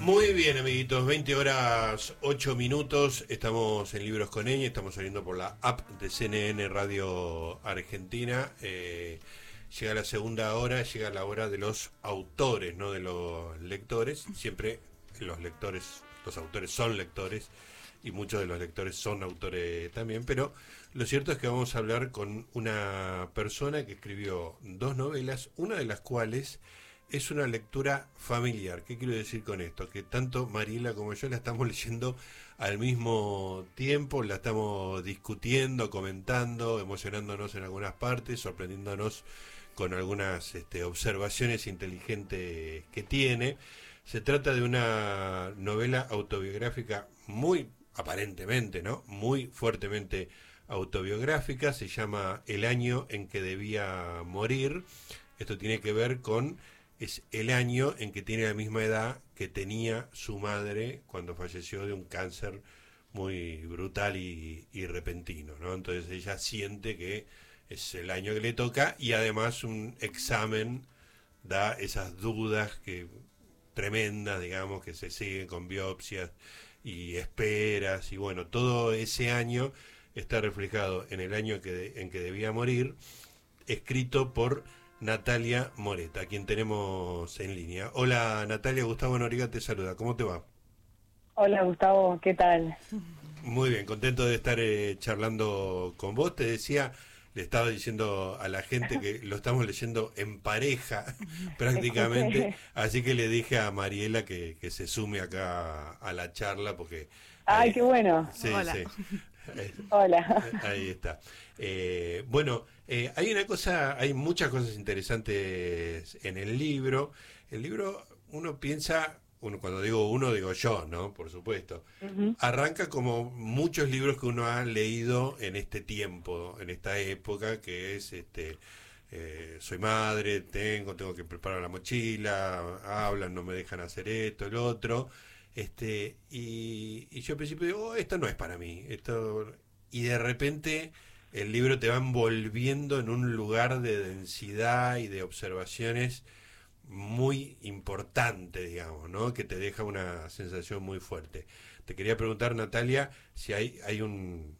Muy bien, amiguitos, 20 horas 8 minutos, estamos en Libros con Ñ, estamos saliendo por la app de CNN Radio Argentina. Eh, llega la segunda hora, llega la hora de los autores, no de los lectores. Siempre los lectores, los autores son lectores y muchos de los lectores son autores también, pero lo cierto es que vamos a hablar con una persona que escribió dos novelas, una de las cuales es una lectura familiar. ¿Qué quiero decir con esto? Que tanto Mariela como yo la estamos leyendo al mismo tiempo, la estamos discutiendo, comentando, emocionándonos en algunas partes, sorprendiéndonos con algunas este, observaciones inteligentes que tiene. Se trata de una novela autobiográfica muy, aparentemente, ¿no? Muy fuertemente autobiográfica. Se llama El año en que debía morir. Esto tiene que ver con es el año en que tiene la misma edad que tenía su madre cuando falleció de un cáncer muy brutal y, repentino, ¿no? Entonces ella siente que es el año que le toca y además un examen da esas dudas que tremendas, digamos, que se siguen con biopsias y esperas y bueno, todo ese año está reflejado en el año que en que debía morir, escrito por Natalia Moreta, quien tenemos en línea. Hola Natalia, Gustavo Noriga te saluda, ¿cómo te va? Hola Gustavo, ¿qué tal? Muy bien, contento de estar eh, charlando con vos. Te decía, le estaba diciendo a la gente que lo estamos leyendo en pareja prácticamente, así que le dije a Mariela que, se sume acá a la charla porque... ¡Ay, qué bueno! Sí, Hola. sí. Hola. Ahí está. Eh, bueno, eh, hay una cosa, hay muchas cosas interesantes en el libro. El libro, uno piensa, uno cuando digo uno, digo yo, ¿no? Por supuesto. Arranca como muchos libros que uno ha leído en este tiempo, en esta época, que es este. Eh, soy madre, tengo, tengo que preparar la mochila, hablan, no me dejan hacer esto, el otro, este, y, y yo al principio digo, oh, esto no es para mí, esto, y de repente el libro te va envolviendo en un lugar de densidad y de observaciones muy importante, digamos, ¿no? Que te deja una sensación muy fuerte. Te quería preguntar, Natalia, si hay, hay un,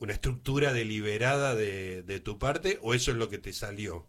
una estructura deliberada de, de, tu parte o eso es lo que te salió.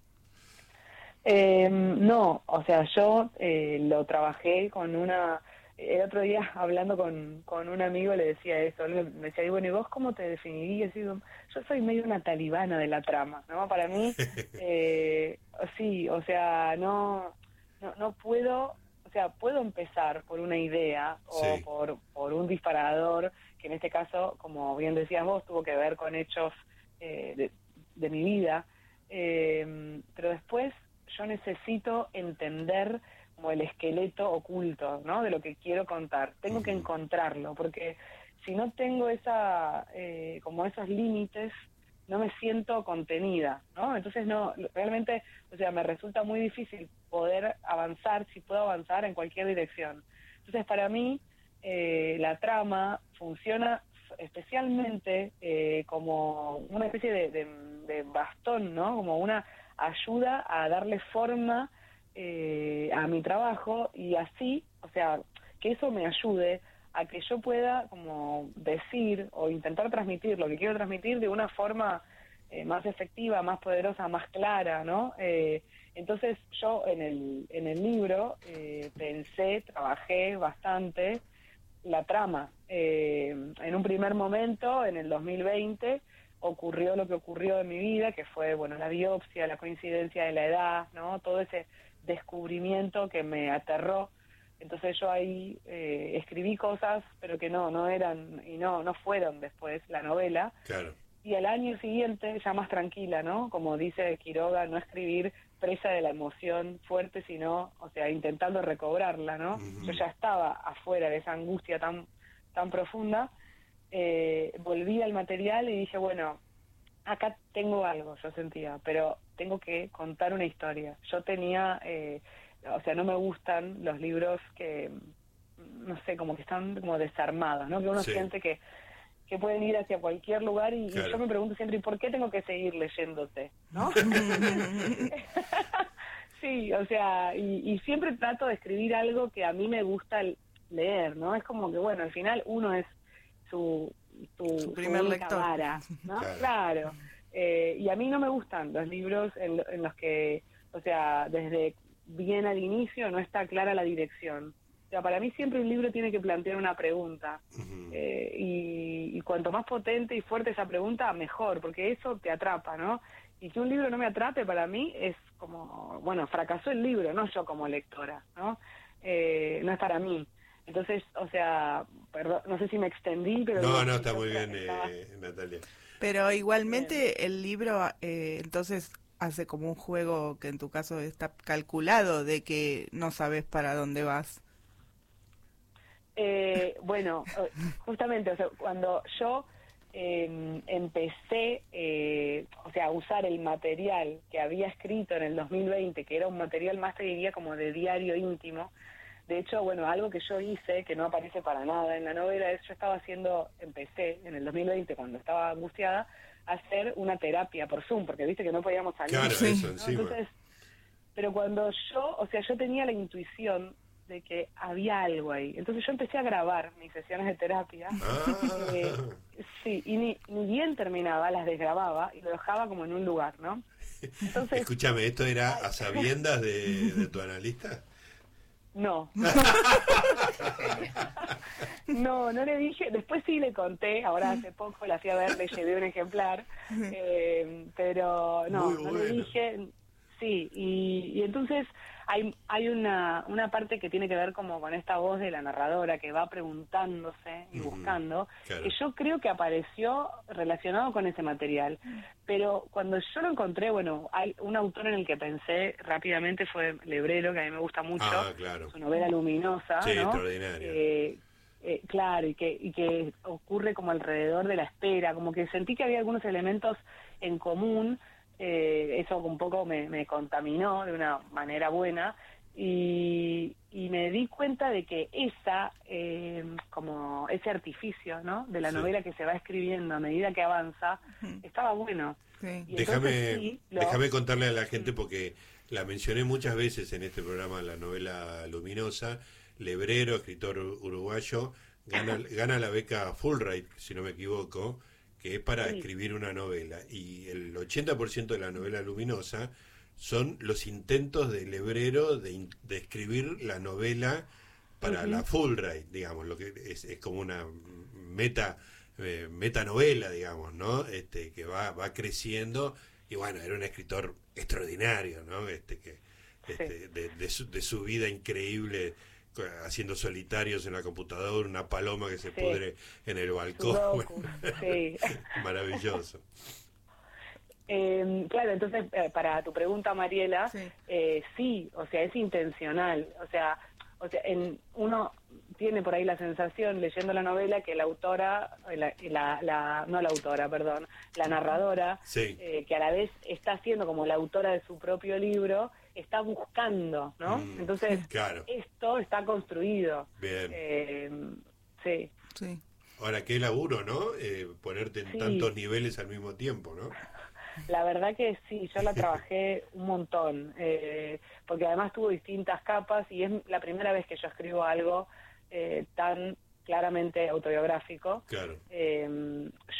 Eh, no, o sea, yo eh, lo trabajé con una el otro día hablando con, con un amigo le decía eso, me decía, y bueno, ¿y vos cómo te definirías? yo soy medio una talibana de la trama, ¿no? Para mí, eh, sí, o sea, no, no, no puedo, o sea, puedo empezar por una idea o por, por un disparador, que en este caso, como bien decías vos, tuvo que ver con hechos eh, de, de mi vida, eh, pero después yo necesito entender como el esqueleto oculto, ¿no? De lo que quiero contar. Tengo que encontrarlo, porque si no tengo esa, eh, como esos límites, no me siento contenida, ¿no? Entonces no, realmente, o sea, me resulta muy difícil poder avanzar, si puedo avanzar en cualquier dirección. Entonces para mí eh, la trama funciona especialmente eh, como una especie de, de, bastón, ¿no? Como una ayuda a darle forma eh, a mi trabajo y así, o sea, que eso me ayude a que yo pueda como decir o intentar transmitir lo que quiero transmitir de una forma eh, más efectiva, más poderosa, más clara, ¿no? Eh, entonces yo en el, en el libro pensé, trabajé bastante la trama. en un primer momento, en el 2020, ocurrió lo que ocurrió en mi vida, que fue, bueno, la biopsia, la coincidencia de la edad, ¿no? Todo ese descubrimiento que me aterró. Entonces yo ahí eh, escribí cosas, pero que no, no eran y no, no fueron después la novela. Claro. Y al año siguiente, ya más tranquila, ¿no? Como dice Quiroga, no escribir presa de la emoción fuerte, sino, o sea, intentando recobrarla, ¿no? Yo ya estaba afuera de esa angustia tan, tan profunda. Eh, volví al material y dije, bueno, acá tengo algo, yo sentía, pero tengo que contar una historia. Yo tenía, eh, o sea, no me gustan los libros que, no sé, como que están como desarmados, ¿no? Que uno siente que, que pueden ir hacia cualquier lugar y, yo me pregunto siempre, ¿y por qué tengo que seguir leyéndote? ¿No? Sí, o sea, y, siempre trato de escribir algo que a mí me gusta leer, ¿no? Es como que, bueno, al final uno es su, su, primer lector. ¿no? Claro. Eh, y a mí no me gustan los libros en, los que, o sea, desde bien al inicio no está clara la dirección. O sea, para mí siempre un libro tiene que plantear una pregunta. Eh, y, y, cuanto más potente y fuerte esa pregunta, mejor, porque eso te atrapa, ¿no? Y que un libro no me atrape para mí es como, bueno, fracasó el libro, no yo como lectora, ¿no? Eh, no es para mí. Entonces, o sea, perdón, no sé si me extendí, pero... No, no, está muy bien, eh, Natalia. Pero igualmente el libro, eh, entonces, hace como un juego que en tu caso está calculado de que no sabes para dónde vas. Eh, bueno, justamente, o sea, cuando yo eh, empecé, eh, o sea, a usar el material que había escrito en el 2020, que era un material más, te diría, como de diario íntimo. De hecho, bueno, algo que yo hice, que no aparece para nada en la novela, es yo estaba haciendo, empecé en el 2020, cuando estaba angustiada, a hacer una terapia por Zoom, porque viste que no podíamos salir. Claro, eso encima. pero cuando yo, o sea, yo tenía la intuición de que había algo ahí. Entonces yo empecé a grabar mis sesiones de terapia. Ah. Eh, sí, y ni, ni, bien terminaba, las desgrababa y lo dejaba como en un lugar, ¿no? Entonces, Escúchame, ¿esto era a sabiendas de, tu analista? No. no, no le dije, después sí le conté, ahora hace poco la fui a ver, le llevé un ejemplar, eh, pero no, no le dije, sí, y, y entonces hay, hay una, una parte que tiene que ver como con esta voz de la narradora que va preguntándose y buscando, que yo creo que apareció relacionado con ese material. Pero cuando yo lo encontré, bueno, hay un autor en el que pensé rápidamente fue Lebrero, que a mí me gusta mucho, ah, su novela luminosa. Sí, extraordinaria. Eh, eh, claro, y que, y que ocurre como alrededor de la espera, como que sentí que había algunos elementos en común eh, eso un poco me, contaminó de una manera buena y, me di cuenta de que esa, eh, como ese artificio ¿no? de la novela que se va escribiendo a medida que avanza, estaba bueno. Déjame, déjame contarle a la gente porque la mencioné muchas veces en este programa, la novela luminosa, Lebrero, escritor uruguayo, gana, gana la beca Fulbright, si no me equivoco, que es para escribir una novela. Y el 80% de la novela luminosa son los intentos del hebrero de, de escribir la novela para la Fulbright, digamos, lo que es, es como una meta eh, metanovela, digamos, ¿no? Este que va va creciendo y bueno, era un escritor extraordinario, ¿no? Este que este, de, de, su, de su vida increíble haciendo solitarios en la computadora, una paloma que se pudre en el balcón. Maravilloso. Em, claro, entonces, eh, para tu pregunta, Mariela, eh, sí. o sea, es intencional. O sea, o sea en, uno tiene por ahí la sensación, leyendo la novela, que la autora, la, la, no la autora, perdón, la narradora, eh, que a la vez está siendo como la autora de su propio libro, está buscando, ¿no? Mm, Entonces, esto está construido. Bien. Eh, sí. Sí. Ahora, qué laburo, ¿no? Eh, ponerte en tantos niveles al mismo tiempo, ¿no? La verdad que sí, yo la trabajé un montón, eh, porque además tuvo distintas capas y es la primera vez que yo escribo algo tan claramente autobiográfico. Claro.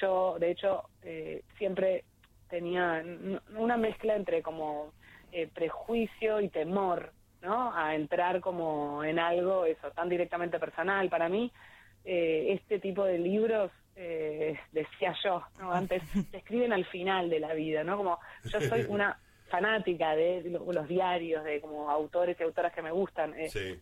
yo, de hecho, siempre tenía una mezcla entre como eh, prejuicio y temor, ¿no? A entrar como en algo, eso, tan directamente personal. Para mí, eh, este tipo de libros, eh, decía yo, ¿no? Antes, se escriben al final de la vida, ¿no? Como yo soy una fanática de los, diarios, de como autores y autoras que me gustan.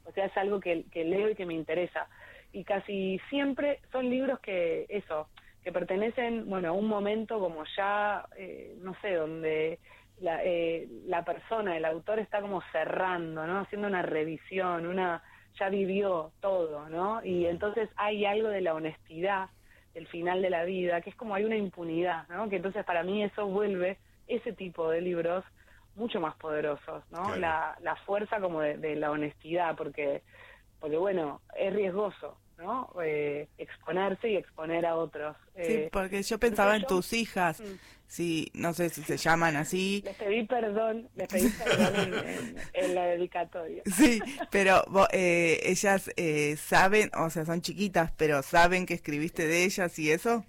O sea, es algo que, que leo y que me interesa. Y casi siempre son libros que, eso, que pertenecen, bueno, a un momento como ya, no sé, donde la, eh, la persona, el autor está como cerrando, ¿no? Haciendo una revisión, una ya vivió todo, ¿no? Y entonces hay algo de la honestidad del final de la vida, que es como hay una impunidad, ¿no? Que entonces para mí eso vuelve ese tipo de libros mucho más poderosos, ¿no? La, la fuerza como de, la honestidad, porque, porque bueno, es riesgoso, ¿no? Eh, exponerse y exponer a otros. Sí, Eh, porque yo pensaba en yo- tus hijas, Si, no sé si se llaman así, les pedí perdón, les pedí perdón en, la dedicatoria. sí, pero eh, ellas eh, saben, o sea, son chiquitas, pero saben que escribiste de ellas y eso.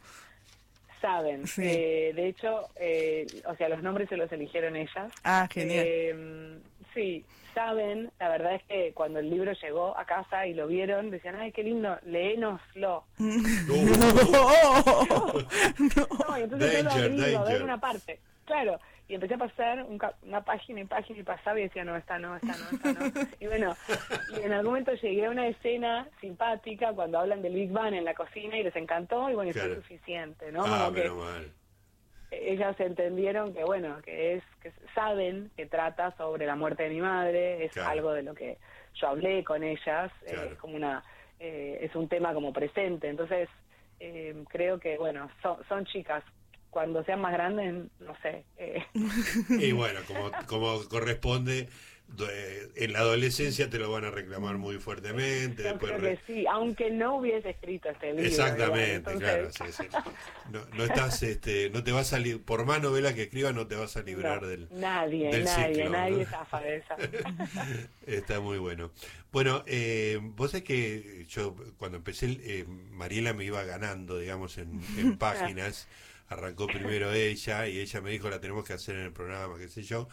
Saben. Sí. Eh, de hecho, eh, o sea, los nombres se los eligieron ellas. Ah, genial. Eh, sí, saben. La verdad es que cuando el libro llegó a casa y lo vieron, decían, ay, qué lindo, léenoslo. No, y entonces yo lo Danger, abrí, lo abrí danger. en una parte. Claro. Y empecé a pasar un ca- una página y página y pasaba y decía, no, esta no, esta no, esta no. Y bueno, y en algún momento llegué a una escena simpática cuando hablan del Big Bang en la cocina y les encantó y bueno, y fue Claro. suficiente, ¿no? ah, Como que mal. Ellas entendieron que bueno que es que saben que trata sobre la muerte de mi madre es Claro. algo de lo que yo hablé con ellas eh, es como una eh, es un tema como presente. Entonces eh, creo que bueno son, son chicas. Cuando sean más grandes no sé eh, Y bueno, como, como corresponde, eh, en la adolescencia te lo van a reclamar muy fuertemente. yo después creo re- que sí aunque no hubiese escrito este libro Exactamente, igual, claro. sí, sí. No, no estás, este, no te vas a por más novela que escribas, no te vas a librar no, del. nadie del nadie ciclo, nadie ¿no? zafa de esa Está muy bueno. Bueno, eh, vos sabés que yo cuando empecé, eh, Mariela me iba ganando, digamos, en, en páginas. Arrancó primero ella y ella me dijo, la tenemos que hacer en el programa, qué sé yo.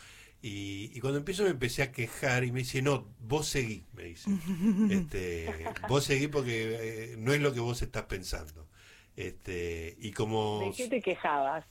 Y, y cuando empiezo me empecé a quejar y me dice, no, vos seguí, me dice. Este, vos seguí porque eh, no es lo que vos estás pensando. Este, y como ¿de qué te quejabas?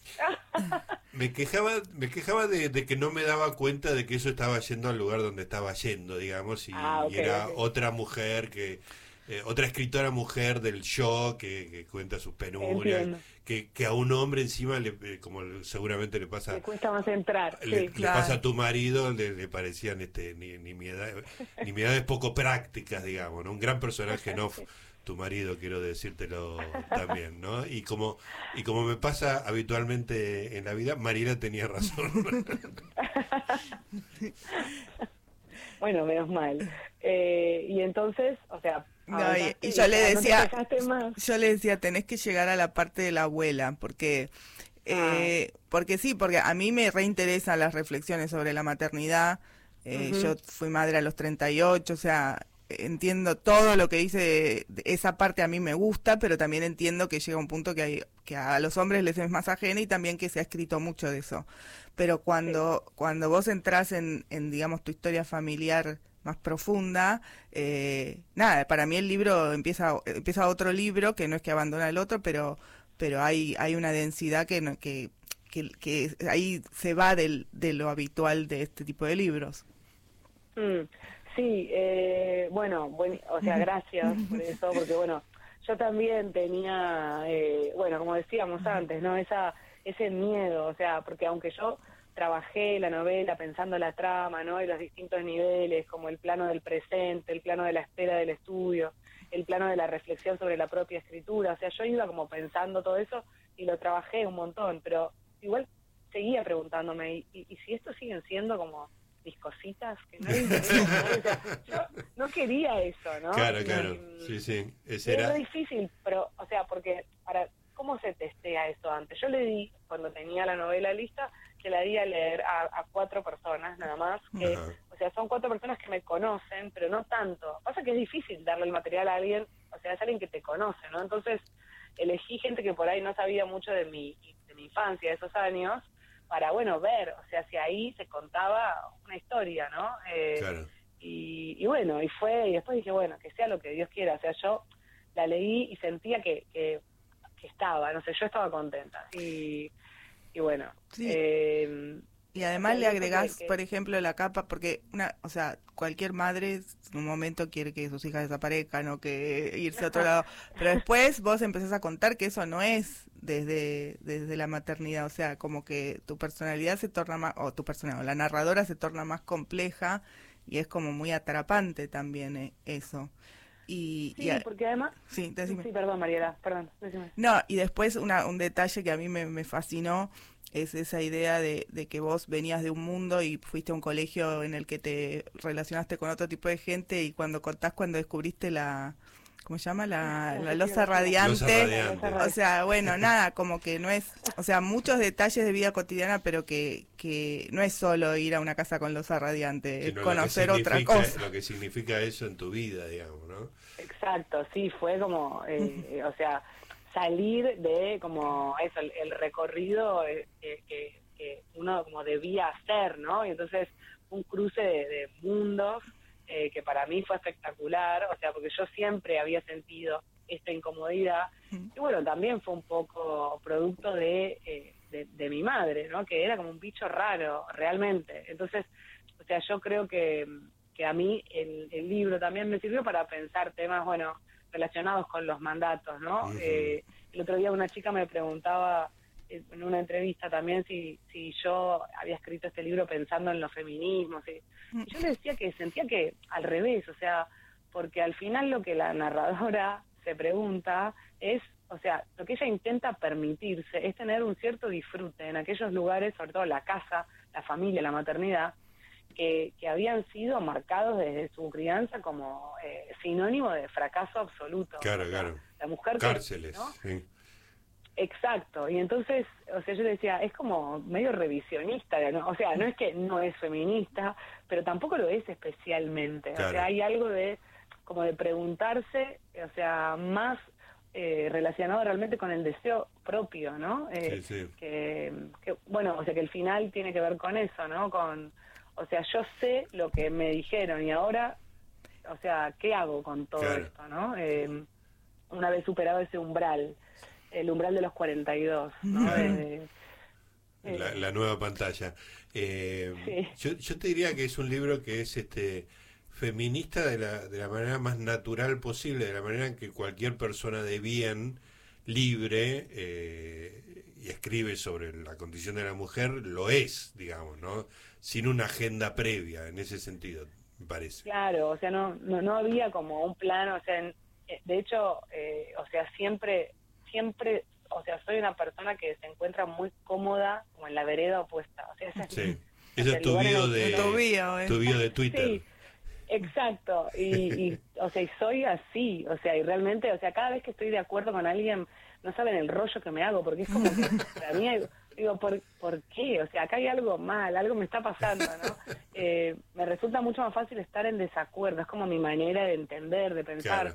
me quejaba, me quejaba de, de que no me daba cuenta de que eso estaba yendo al lugar donde estaba yendo, digamos, y, Ah, y era otra mujer que, eh, otra escritora mujer del show que, que cuenta sus penurias, Entiendo. Que, que a un hombre encima, le, eh, como seguramente le pasa, Me cuesta más entrar. le, sí. le Claro. pasa a tu marido, le, le parecían este, ni, nimiedades, nimiedades poco prácticas, digamos, ¿no? Un gran personaje, ¿no? Tu marido, quiero decírtelo también, ¿no? Y como, y como me pasa habitualmente en la vida, Mariela tenía razón. Bueno, menos mal. Eh, y entonces, o sea... No, y- y yo le no te decía-. Yo le decía, tenés que llegar a la parte de la abuela, porque, eh, porque sí, porque a mí me reinteresan las reflexiones sobre la maternidad. Eh. Yo fui madre a los 38, o sea, entiendo todo lo que dice, de- esa parte a mí me gusta, pero también entiendo que llega un punto que, hay, que a los hombres les es más ajena y también que se ha escrito mucho de eso. Pero cuando, cuando vos entras en, en, digamos, tu historia familiar más profunda, eh, nada, para mí el libro empieza, empieza otro libro, que no es que abandona el otro, pero, pero hay, hay una densidad que, no- que, que, que ahí se va del, de lo habitual de este tipo de libros. Mm, sí, eh, bueno, buen- o sea, gracias por eso, porque bueno, yo también tenía, eh, bueno, como decíamos antes, ¿no? Esa, ese miedo, o sea, porque aunque yo trabajé la novela pensando la trama, ¿no? Y los distintos niveles, como el plano del presente, el plano de la espera del estudio, el plano de la reflexión sobre la propia escritura, o sea, yo iba como pensando todo eso y lo trabajé un montón, pero igual seguía preguntándome, ¿y, y, y si esto siguen siendo como mis cositas que no yo no quería eso, ¿no? claro, Y- claro. Sí, sí. Ese era era. difícil, pero, o sea, porque para ¿cómo se testea esto antes? Yo le di, cuando tenía la novela lista, que la di a leer a, a cuatro personas nada más, que, Ajá. o sea, son cuatro personas que me conocen, pero no tanto. Pasa que es difícil darle el material a alguien, o sea, es alguien que te conoce, ¿no? Entonces, elegí gente que por ahí no sabía mucho de mi, de mi infancia, de esos años, para, bueno, ver, o sea, si ahí se contaba una historia, ¿no? Eh, Claro. y, y bueno, y fue, y después dije, bueno, que sea lo que Dios quiera. O sea, yo la leí y sentía que, que, que estaba, no sé, yo estaba contenta. Y, y bueno, Sí. eh, Y además le agregás, que- por ejemplo, la capa, porque una, o sea, cualquier madre en un momento quiere que sus hijas desaparezcan o que irse a otro lado, pero después vos empezás a contar que eso no es desde, desde la maternidad, o sea, como que tu personalidad se torna más, o tu personalidad, o la narradora se torna más compleja y es como muy atrapante también eh, eso. Y, sí, y a- porque además... sí, decime. Sí, perdón, Mariela, perdón. decime. No, y después una, un detalle que a mí me, me fascinó es esa idea de, de que vos venías de un mundo y fuiste a un colegio en el que te relacionaste con otro tipo de gente y cuando contás cuando descubriste la, ¿cómo se llama? La, la losa radiante. O sea, bueno, nada, como que no es, o sea, muchos detalles de vida cotidiana, pero que, que no es solo ir a una casa con losa radiante, es conocer otra cosa. Lo que significa eso en tu vida, digamos, ¿no? Exacto, sí, fue como, eh, o sea, salir de como eso, el, recorrido eh, que, uno como debía hacer, ¿no? Y entonces un cruce de mundos eh, que para mí fue espectacular, o sea, porque yo siempre había sentido esta incomodidad, y bueno, también fue un poco producto de, eh, de, mi madre, ¿no? Que era como un bicho raro, realmente. Entonces, o sea, yo creo que, que a mí el, el libro también me sirvió para pensar temas, bueno, relacionados con los mandatos, ¿no? eh, el otro día una chica me preguntaba en una entrevista también si, si yo había escrito este libro pensando en los feminismos. Y, yo le decía que sentía que al revés, o sea, porque al final lo que la narradora se pregunta es, o sea, lo que ella intenta permitirse es tener un cierto disfrute en aquellos lugares, sobre todo la casa, la familia, la maternidad, que, que habían sido marcados desde su crianza como eh, sinónimo de fracaso absoluto. Claro, claro. La mujer Cárceles, sí Exacto, y entonces, o sea, yo decía, es como medio revisionista, ¿no? o sea, no es que no es feminista, pero tampoco lo es especialmente, o sea, hay algo de, como de preguntarse, o sea, más eh, relacionado realmente con el deseo propio, ¿no? Eh, sí, Que, bueno, o sea, que el final tiene que ver con eso, ¿no? Con, o sea, yo sé lo que me dijeron y ahora, o sea, ¿qué hago con todo esto, no? Eh, una vez superado ese umbral el umbral de los 42, ¿no? Eh, la, nueva pantalla. Eh, yo, yo te diría que es un libro que es este feminista de la, de la manera más natural posible, de la manera en que cualquier persona de bien, libre, eh, y escribe sobre la condición de la mujer, lo es, digamos, ¿no? Sin una agenda previa, en ese sentido, me parece. Claro, o sea, no, no, no había como un plano, o sea, de hecho, o sea, siempre siempre, o sea, soy una persona que se encuentra muy cómoda como en la vereda opuesta. O sea, sí. Ese es tu bio de, tu bio, de Twitter. Sí, exacto. Y, o sea, y soy así. O sea, y realmente, o sea, cada vez que estoy de acuerdo con alguien, no saben el rollo que me hago, porque es como que para mí, digo, ¿por, ¿por qué? O sea, acá hay algo mal, algo me está pasando, ¿no? Eh, me resulta mucho más fácil estar en desacuerdo, es como mi manera de entender, de pensar.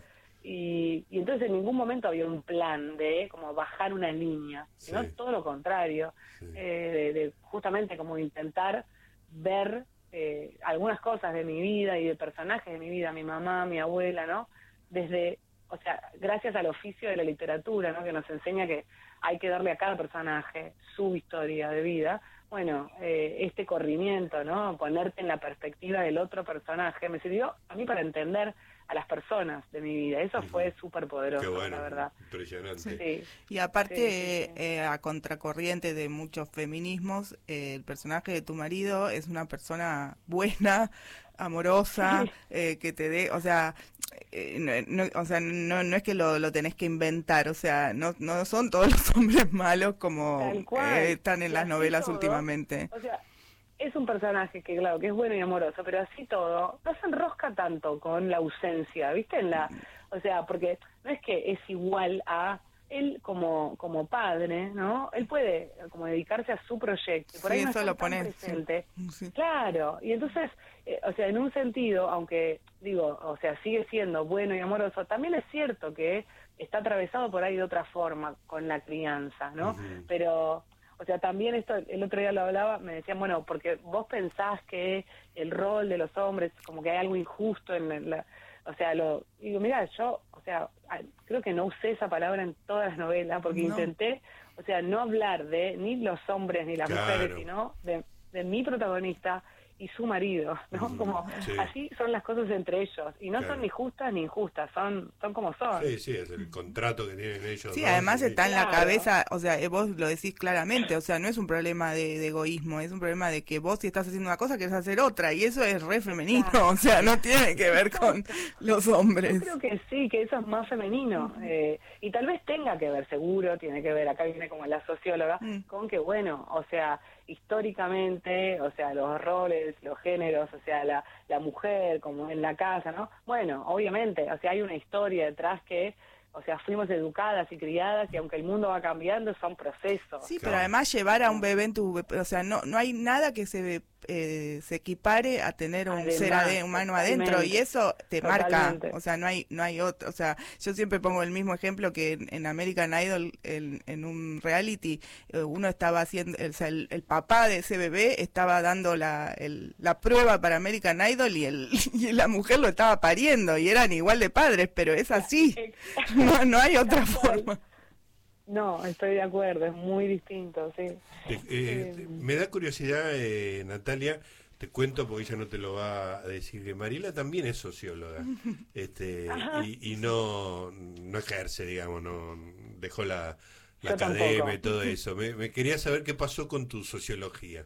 Y, entonces en ningún momento había un plan de como bajar una línea, sino todo lo contrario, eh, de, justamente como intentar ver eh, algunas cosas de mi vida y de personajes de mi vida, mi mamá, mi abuela, ¿no? Desde, o sea, gracias al oficio de la literatura, ¿no? Que nos enseña que hay que darle a cada personaje su historia de vida. Bueno, eh, este corrimiento, ¿no? Ponerte en la perspectiva del otro personaje me sirvió a mí para entender a las personas de mi vida. Eso fue súper poderoso, la verdad. Impresionante. Y aparte, eh, a contracorriente de muchos feminismos, eh, el personaje de tu marido es una persona buena, amorosa, eh, que te dé, o sea, no, o sea, no, no es que lo, lo tenés que inventar, o sea, no, no son todos los hombres malos como están en las novelas últimamente. O sea, es un personaje que, claro, que es bueno y amoroso, pero así todo, no se enrosca tanto con la ausencia, ¿viste? En la, o sea, porque no es que es igual a él como como padre, ¿no? Él puede como dedicarse a su proyecto, por ahí no eso lo pone presente. Claro, y entonces, eh, o sea, en un sentido, aunque digo, o sea, sigue siendo bueno y amoroso, también es cierto que está atravesado por ahí de otra forma con la crianza, ¿no? Pero o sea, también esto, el otro día lo hablaba, me decían, bueno, porque vos pensás que el rol de los hombres, como que hay algo injusto en la, o sea, lo, digo, mira, yo, o sea, creo que no usé esa palabra en todas las novelas, porque intenté, o sea, no hablar de ni los hombres ni las mujeres, sino de, de mi protagonista y su marido, ¿no? Mm, como así son las cosas entre ellos y no son ni justas ni injustas, son son como son. Sí, sí, es el contrato que tienen ellos. Sí, además está en la cabeza, o sea, eh, vos lo decís claramente, o sea, no es un problema de, egoísmo, es un problema de que vos si estás haciendo una cosa querés hacer otra y eso es re femenino, o sea, no tiene que ver con los hombres. Yo creo que sí, que eso es más femenino eh, y tal vez tenga que ver, seguro, tiene que ver, acá viene como la socióloga, mm. con que bueno, o sea, históricamente, o sea, los roles, los géneros, o sea, la, la mujer como en la casa, ¿no? Bueno, obviamente, o sea, hay una historia detrás que o sea, fuimos educadas y criadas y aunque el mundo va cambiando, son procesos. Sí, pero además llevar a un bebé en tu... O sea, no, no hay nada que se eh, se equipare a tener un ser humano adentro y eso te marca, o sea, no hay no hay otro, o sea, yo siempre pongo el mismo ejemplo que en, American Idol en, un reality eh, uno estaba haciendo, o sea, el, papá de ese bebé estaba dando la, la prueba para American Idol y, el, y la mujer lo estaba pariendo y eran igual de padres, pero es así, no, no hay otra forma. No, estoy de acuerdo, es muy distinto, sí. Eh, me da curiosidad, eh, Natalia, te cuento porque ella no te lo va a decir, que Mariela también es socióloga este, y, no, no ejerce, digamos, no dejó la, academia y todo eso. Me, quería saber qué pasó con tu sociología.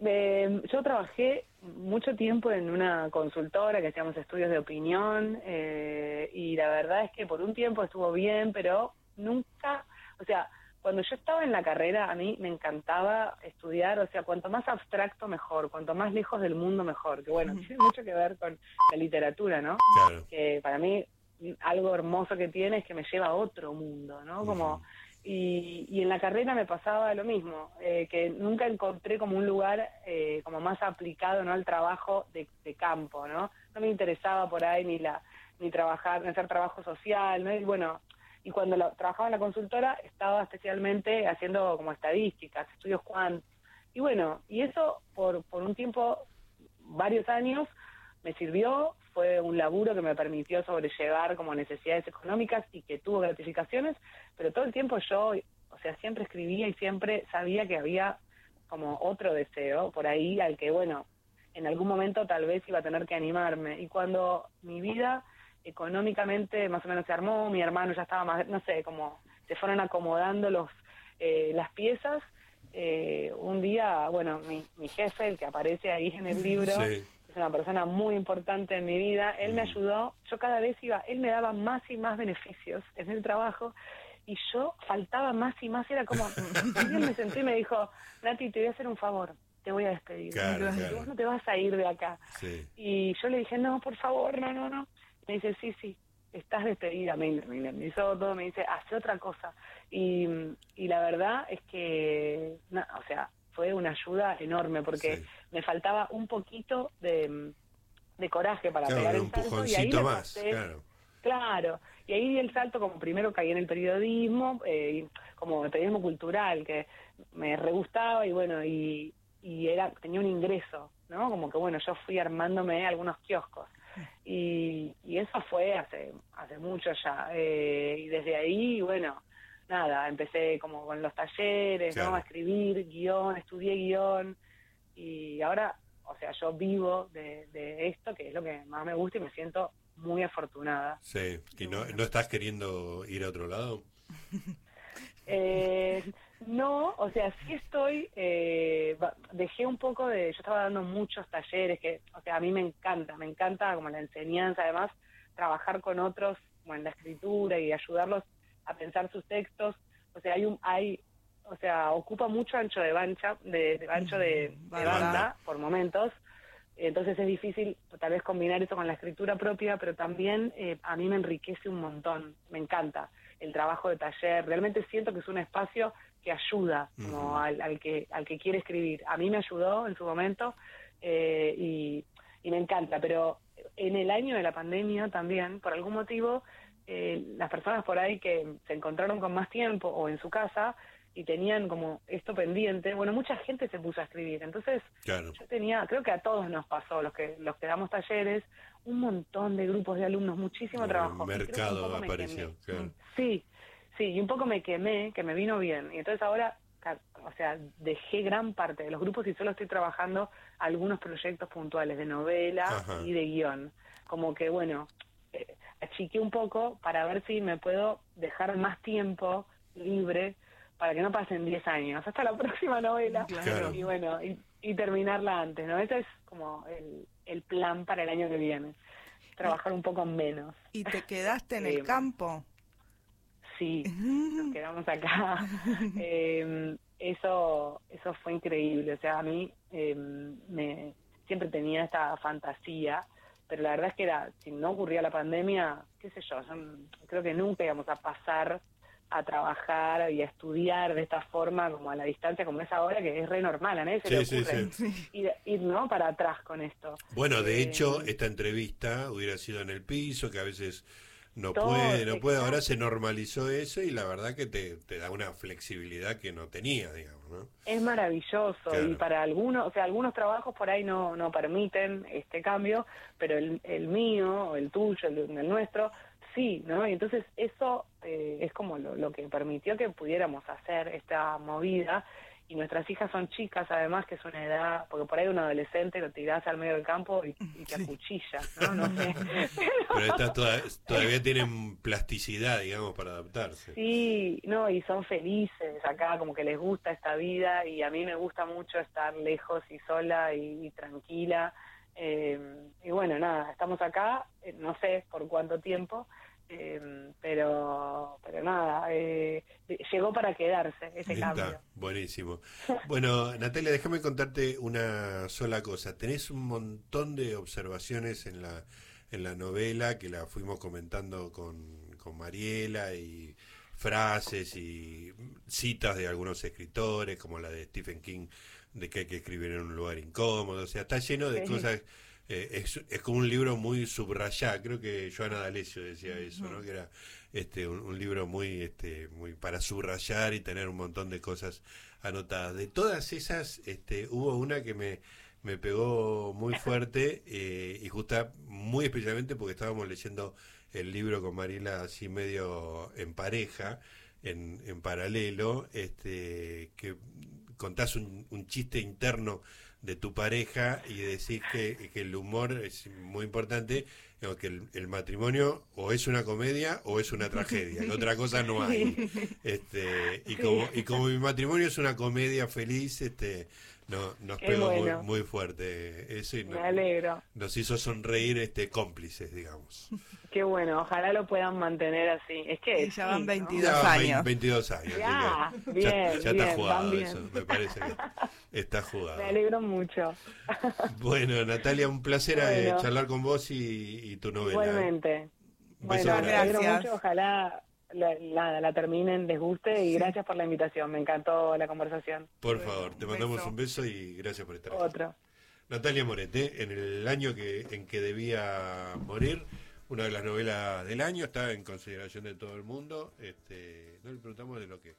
yo trabajé mucho tiempo en una consultora que hacíamos estudios de opinión eh, y la verdad es que por un tiempo estuvo bien, pero nunca, o sea, cuando yo estaba en la carrera, a mí me encantaba estudiar, o sea, cuanto más abstracto mejor, cuanto más lejos del mundo mejor, que bueno, tiene mucho que ver con la literatura, ¿no? Que para mí algo hermoso que tiene es que me lleva a otro mundo, ¿no? Como y, y en la carrera me pasaba lo mismo, eh, que nunca encontré como un lugar eh, como más aplicado, ¿no? Al trabajo de, de campo, ¿no? No me interesaba por ahí ni la ni trabajar, ni hacer trabajo social, ¿no? Y bueno, y cuando trabajaba en la consultora estaba especialmente haciendo como estadísticas, estudios cuant. Y bueno, y eso por, por un tiempo, varios años, me sirvió, fue un laburo que me permitió sobrellevar como necesidades económicas y que tuvo gratificaciones, pero todo el tiempo yo, o sea, siempre escribía y siempre sabía que había como otro deseo por ahí al que, bueno, en algún momento tal vez iba a tener que animarme. Y cuando mi vida económicamente más o menos se armó, mi hermano ya estaba más, no sé, como se fueron acomodando los eh, las piezas. Eh, un día, bueno, mi, mi, jefe, el que aparece ahí en el libro, es una persona muy importante en mi vida, él me mm. ayudó, yo cada vez iba, él me daba más y más beneficios en el trabajo y yo faltaba más y más, era como, él me sentí y me dijo, Nati, te voy a hacer un favor, te voy a despedir, vos no te vas a ir de acá. Y yo le dije, no, por favor, no, no, no. Me dice, sí, sí, estás despedida, me, me hizo todo, me dice, hace otra cosa. Y, y la verdad es que, o sea, fue una ayuda enorme porque me faltaba un poquito de, de coraje para pegar el salto. Y ahí más, claro. Claro, y ahí di el salto como primero caí en el periodismo, eh, como el periodismo cultural, que me re gustaba y bueno, y, y era tenía un ingreso, ¿no? Como que bueno, yo fui armándome algunos kioscos. Y, y eso fue hace, hace mucho ya. Eh, y desde ahí, bueno, nada, empecé como con los talleres, ¿no? A escribir guion, estudié guion. Y ahora, o sea, yo vivo de, de esto, que es lo que más me gusta y me siento muy afortunada. Sí, ¿y no, no estás queriendo ir a otro lado? Eh, no, o sea, sí estoy, eh, dejé un poco de, yo estaba dando muchos talleres, que, o sea, a mí me encanta, me encanta como la enseñanza, además, trabajar con otros, como en la escritura y ayudarlos a pensar sus textos, o sea, hay un, hay, o sea, ocupa mucho ancho de bancha, de, ancho de, banda por momentos, entonces es difícil tal vez combinar eso con la escritura propia, pero también eh, a mí me enriquece un montón, me encanta el trabajo de taller, realmente siento que es un espacio que ayuda como al, que, al que quiere escribir. A mí me ayudó en su momento eh, y, me encanta, pero en el año de la pandemia también, por algún motivo, eh, las personas por ahí que se encontraron con más tiempo o en su casa y tenían como esto pendiente, bueno, mucha gente se puso a escribir. Entonces, yo tenía, creo que a todos nos pasó, los que los que damos talleres, un montón de grupos de alumnos, muchísimo trabajo. mercado apareció, Sí, Sí, y un poco me quemé, que me vino bien. Y entonces ahora, o sea, dejé gran parte de los grupos y solo estoy trabajando algunos proyectos puntuales de novela y de guion. Como que, bueno, eh, achiqué un poco para ver si me puedo dejar más tiempo libre para que no pasen 10 años hasta la próxima novela. Y bueno y, terminarla antes no ese es como el, el plan para el año que viene. Trabajar un poco menos. Y te quedaste en el campo sí, nos quedamos acá. Em, eso, eso fue increíble. O sea, a mí em, me, siempre tenía esta fantasía, pero la verdad es que era, si no ocurría la pandemia, qué sé yo, yo creo que nunca íbamos a pasar a trabajar y a estudiar de esta forma, como a la distancia, como es ahora, que es re normal, a nadie se le ocurre Ir, ¿no? para atrás con esto. Bueno, de eh, hecho, esta entrevista hubiera sido en el piso, que a veces no puede, no puede, ahora se normalizó eso y la verdad que te, te da una flexibilidad que no tenía, digamos, ¿no? Es maravilloso y para algunos, o sea, algunos trabajos por ahí no, no permiten este cambio, pero el, el mío, el tuyo, el, el nuestro, sí, ¿no? Y entonces eso eh, es como lo, lo, que permitió que pudiéramos hacer esta movida y nuestras hijas son chicas además que es una edad porque por ahí un adolescente lo tirás al medio del campo y, te acuchilla no no sé. Pero estas todavía tienen plasticidad digamos para adaptarse. Sí no y son felices acá como que les gusta esta vida y a mí me gusta mucho estar lejos y sola y, tranquila. Eh, y bueno nada estamos acá eh, no sé por cuánto tiempo Em, pero pero nada, eh, llegó para quedarse ese cambio. Buenísimo. Bueno, Natalia, déjame contarte una sola cosa. Tenés un montón de observaciones en la, en la novela que la fuimos comentando con, con Mariela y frases y citas de algunos escritores, como la de Stephen King, de que hay que escribir en un lugar incómodo. O sea, está lleno de cosas eh, es, como un libro muy subrayado, creo que Joana D'Alessio decía eso, ¿no? que era este, un, libro muy, este, muy para subrayar y tener un montón de cosas anotadas. De todas esas, este, hubo una que me, me pegó muy fuerte eh, y justa muy especialmente porque estábamos leyendo el libro con Marila así medio en pareja, en, en paralelo, este, que contás un, un chiste interno de tu pareja y decir que, que el humor es muy importante, que el, matrimonio o es una comedia o es una tragedia, otra cosa no hay. Este, y como y como mi matrimonio es una comedia feliz, este no, nos pegó muy, fuerte eso y nos hizo sonreír este cómplices, digamos. Qué bueno, ojalá lo puedan mantener así. Es que ya van 22 años. 22 años. Ya, bien, ya, está jugado eso, me parece que está jugado. Me alegro mucho. Bueno, Natalia, un placer eh, charlar con vos y, tu novela. Igualmente. Bueno, me alegro mucho, ojalá la, la, terminen, les guste y gracias por la invitación, me encantó la conversación. Por favor, te mandamos un beso y gracias por estar aquí. Otro. Natalia Morete, en el año que, en que debía morir, una de las novelas del año, está en consideración de todo el mundo. Este, no le preguntamos de lo que...